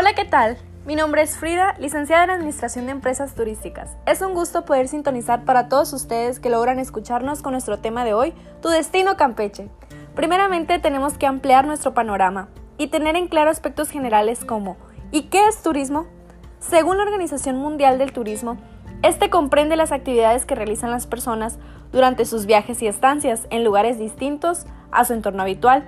Hola, ¿qué tal? Mi nombre es Frida, licenciada en Administración de Empresas Turísticas. Es un gusto poder sintonizar para todos ustedes que logran escucharnos con nuestro tema de hoy, Tu destino Campeche. Primeramente tenemos que ampliar nuestro panorama y tener en claro aspectos generales como ¿y qué es turismo? Según la Organización Mundial del Turismo, este comprende las actividades que realizan las personas durante sus viajes y estancias en lugares distintos a su entorno habitual,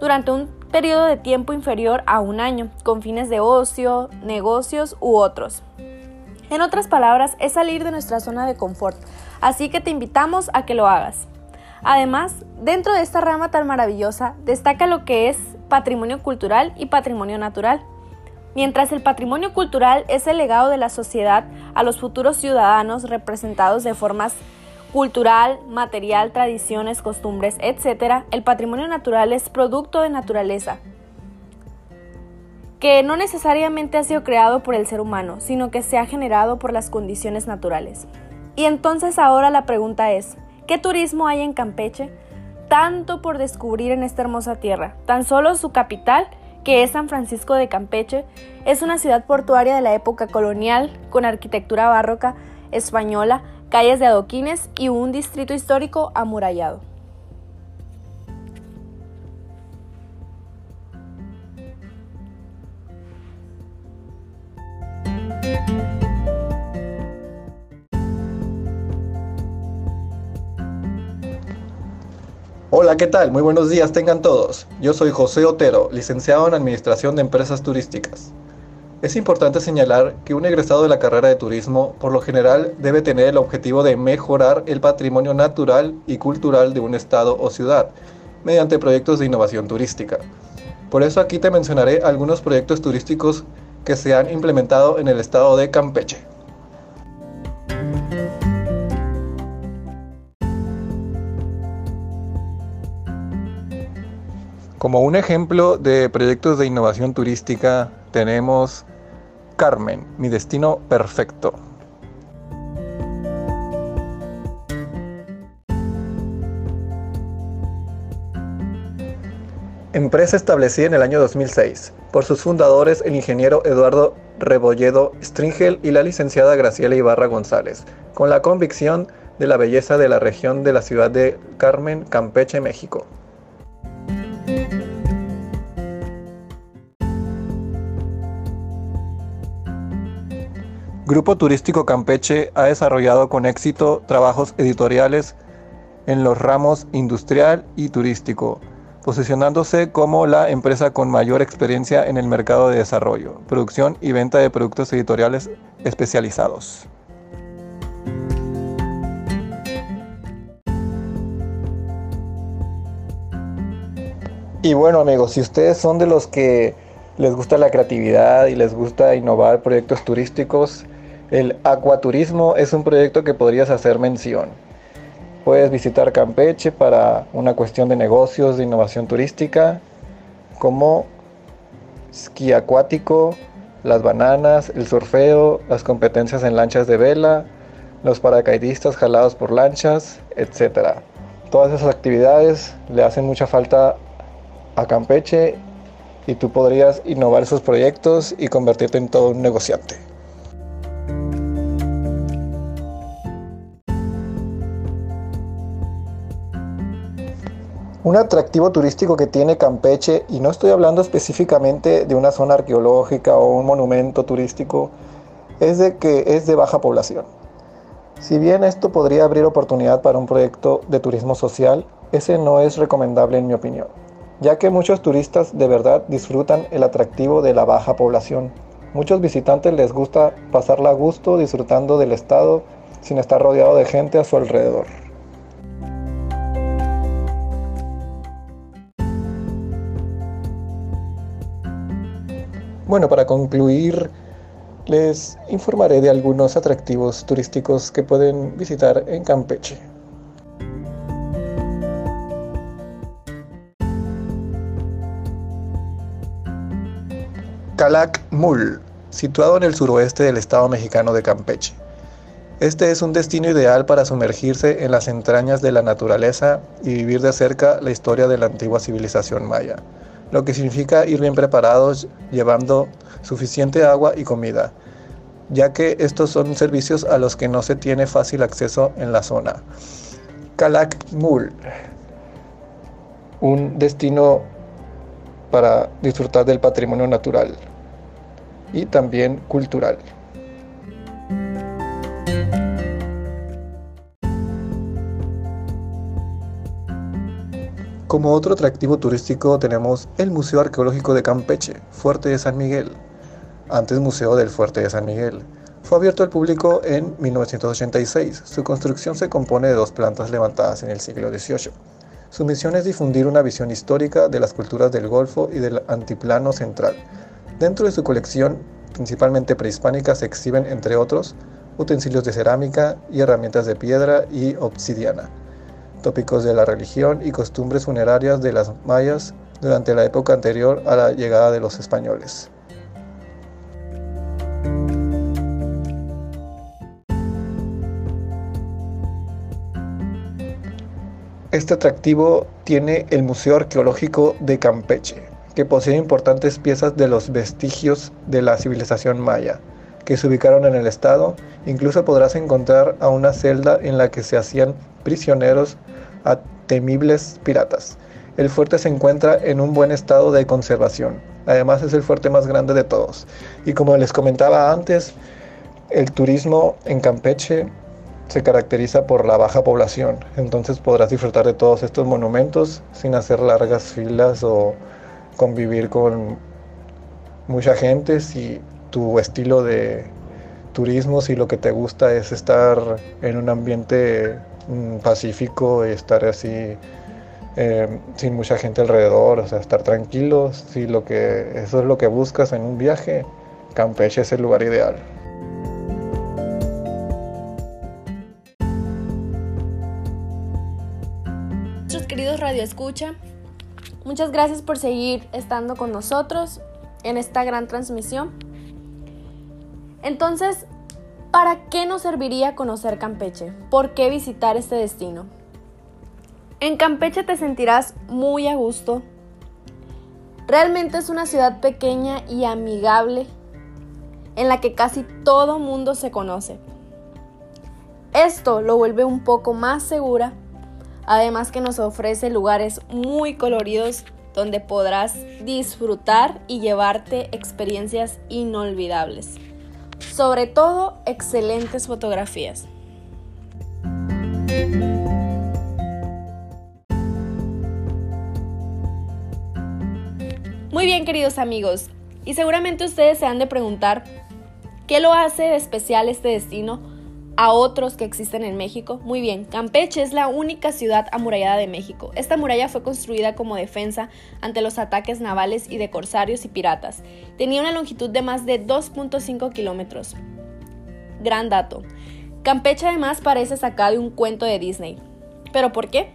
durante un periodo de tiempo inferior a un año, con fines de ocio, negocios u otros. En otras palabras, es salir de nuestra zona de confort, así que te invitamos a que lo hagas. Además, dentro de esta rama tan maravillosa, destaca lo que es patrimonio cultural y patrimonio natural. Mientras el patrimonio cultural es el legado de la sociedad a los futuros ciudadanos representados de formas cultural, material, tradiciones, costumbres, etc., el patrimonio natural es producto de naturaleza, que no necesariamente ha sido creado por el ser humano, sino que se ha generado por las condiciones naturales. Y entonces ahora la pregunta es, ¿qué turismo hay en Campeche? Tanto por descubrir en esta hermosa tierra. Tan solo su capital que es San Francisco de Campeche, es una ciudad portuaria de la época colonial, con arquitectura barroca española, calles de adoquines y un distrito histórico amurallado. Hola, ¿qué tal? Muy buenos días tengan todos. Yo soy José Otero, licenciado en Administración de Empresas Turísticas. Es importante señalar que un egresado de la carrera de turismo, por lo general, debe tener el objetivo de mejorar el patrimonio natural y cultural de un estado o ciudad, mediante proyectos de innovación turística. Por eso aquí te mencionaré algunos proyectos turísticos que se han implementado en el estado de Campeche. Como un ejemplo de proyectos de innovación turística tenemos Carmen, mi destino perfecto. Empresa establecida en el año 2006 por sus fundadores el ingeniero Eduardo Rebolledo Stringel y la licenciada Graciela Ibarra González, con la convicción de la belleza de la región de la ciudad de Carmen, Campeche, México. Grupo Turístico Campeche ha desarrollado con éxito trabajos editoriales en los ramos industrial y turístico, posicionándose como la empresa con mayor experiencia en el mercado de desarrollo, producción y venta de productos editoriales especializados. Y bueno amigos, si ustedes son de los que les gusta la creatividad y les gusta innovar proyectos turísticos, el acuaturismo es un proyecto que podrías hacer mención. Puedes visitar Campeche para una cuestión de negocios, de innovación turística, como esquí acuático, las bananas, el surfeo, las competencias en lanchas de vela, los paracaidistas jalados por lanchas, etc. Todas esas actividades le hacen mucha falta a Campeche y tú podrías innovar esos proyectos y convertirte en todo un negociante. Un atractivo turístico que tiene Campeche, y no estoy hablando específicamente de una zona arqueológica o un monumento turístico, es de que es de baja población. Si bien esto podría abrir oportunidad para un proyecto de turismo social, ese no es recomendable en mi opinión, ya que muchos turistas de verdad disfrutan el atractivo de la baja población. Muchos visitantes les gusta pasarla a gusto disfrutando del estado sin estar rodeado de gente a su alrededor. Bueno, para concluir, les informaré de algunos atractivos turísticos que pueden visitar en Campeche. Calac Mul, situado en el suroeste del estado mexicano de Campeche. Este es un destino ideal para sumergirse en las entrañas de la naturaleza y vivir de cerca la historia de la antigua civilización maya lo que significa ir bien preparados llevando suficiente agua y comida, ya que estos son servicios a los que no se tiene fácil acceso en la zona. Calakmul, un destino para disfrutar del patrimonio natural y también cultural. Como otro atractivo turístico tenemos el Museo Arqueológico de Campeche, Fuerte de San Miguel, antes Museo del Fuerte de San Miguel. Fue abierto al público en 1986. Su construcción se compone de dos plantas levantadas en el siglo XVIII. Su misión es difundir una visión histórica de las culturas del Golfo y del Antiplano Central. Dentro de su colección, principalmente prehispánica, se exhiben, entre otros, utensilios de cerámica y herramientas de piedra y obsidiana, tópicos de la religión y costumbres funerarias de las mayas durante la época anterior a la llegada de los españoles. Este atractivo tiene el Museo Arqueológico de Campeche, que posee importantes piezas de los vestigios de la civilización maya, que se ubicaron en el estado. Incluso podrás encontrar a una celda en la que se hacían prisioneros a temibles piratas. El fuerte se encuentra en un buen estado de conservación. Además es el fuerte más grande de todos. Y como les comentaba antes, el turismo en Campeche se caracteriza por la baja población, entonces podrás disfrutar de todos estos monumentos sin hacer largas filas o convivir con mucha gente si tu estilo de turismo, si lo que te gusta es estar en un ambiente mm, pacífico y estar así eh, sin mucha gente alrededor, o sea, estar tranquilos, si lo que eso es lo que buscas en un viaje, Campeche es el lugar ideal. queridos Radio Escucha, muchas gracias por seguir estando con nosotros en esta gran transmisión. Entonces, ¿para qué nos serviría conocer Campeche? ¿Por qué visitar este destino? En Campeche te sentirás muy a gusto. Realmente es una ciudad pequeña y amigable en la que casi todo mundo se conoce. Esto lo vuelve un poco más segura además que nos ofrece lugares muy coloridos donde podrás disfrutar y llevarte experiencias inolvidables. Sobre todo, excelentes fotografías. Muy bien, queridos amigos, y seguramente ustedes se han de preguntar, ¿qué lo hace de especial este destino a otros que existen en México? Muy bien, Campeche es la única ciudad amurallada de México. Esta muralla fue construida como defensa ante los ataques navales y de corsarios y piratas. Tenía una longitud de más de 2.5 kilómetros. Gran dato. Campeche además parece sacado de un cuento de Disney. ¿Pero por qué?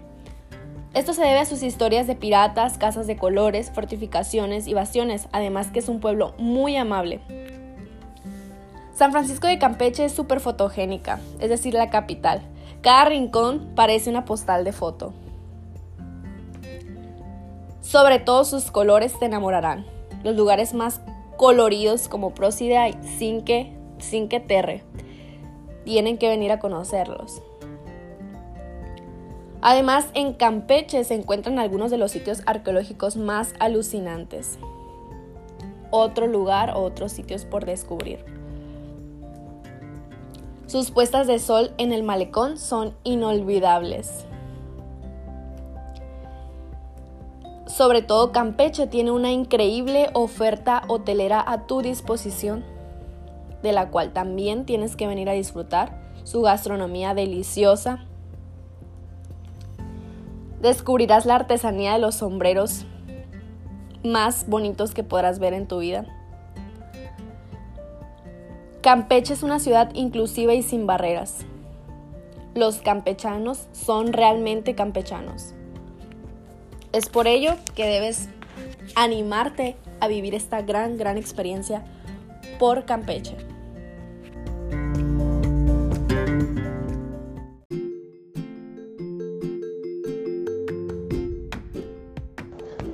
Esto se debe a sus historias de piratas, casas de colores, fortificaciones y bastiones, además que es un pueblo muy amable. San Francisco de Campeche es súper fotogénica, es decir, la capital. Cada rincón parece una postal de foto. Sobre todo sus colores te enamorarán. Los lugares más coloridos como Procida y Cinque, Cinque Terre. Tienen que venir a conocerlos. Además, en Campeche se encuentran algunos de los sitios arqueológicos más alucinantes. Otro lugar, otros sitios por descubrir. Sus puestas de sol en el malecón son inolvidables. Sobre todo Campeche tiene una increíble oferta hotelera a tu disposición, de la cual también tienes que venir a disfrutar su gastronomía deliciosa. Descubrirás la artesanía de los sombreros más bonitos que podrás ver en tu vida. Campeche es una ciudad inclusiva y sin barreras. Los campechanos son realmente campechanos. Es por ello que debes animarte a vivir esta gran, gran experiencia por Campeche.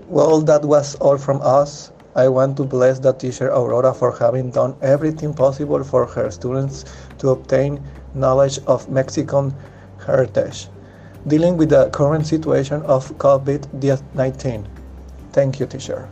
Well, that was all from us. I want to bless the teacher Aurora for having done everything possible for her students to obtain knowledge of Mexican heritage, dealing with the current situation of COVID 19. Thank you, teacher.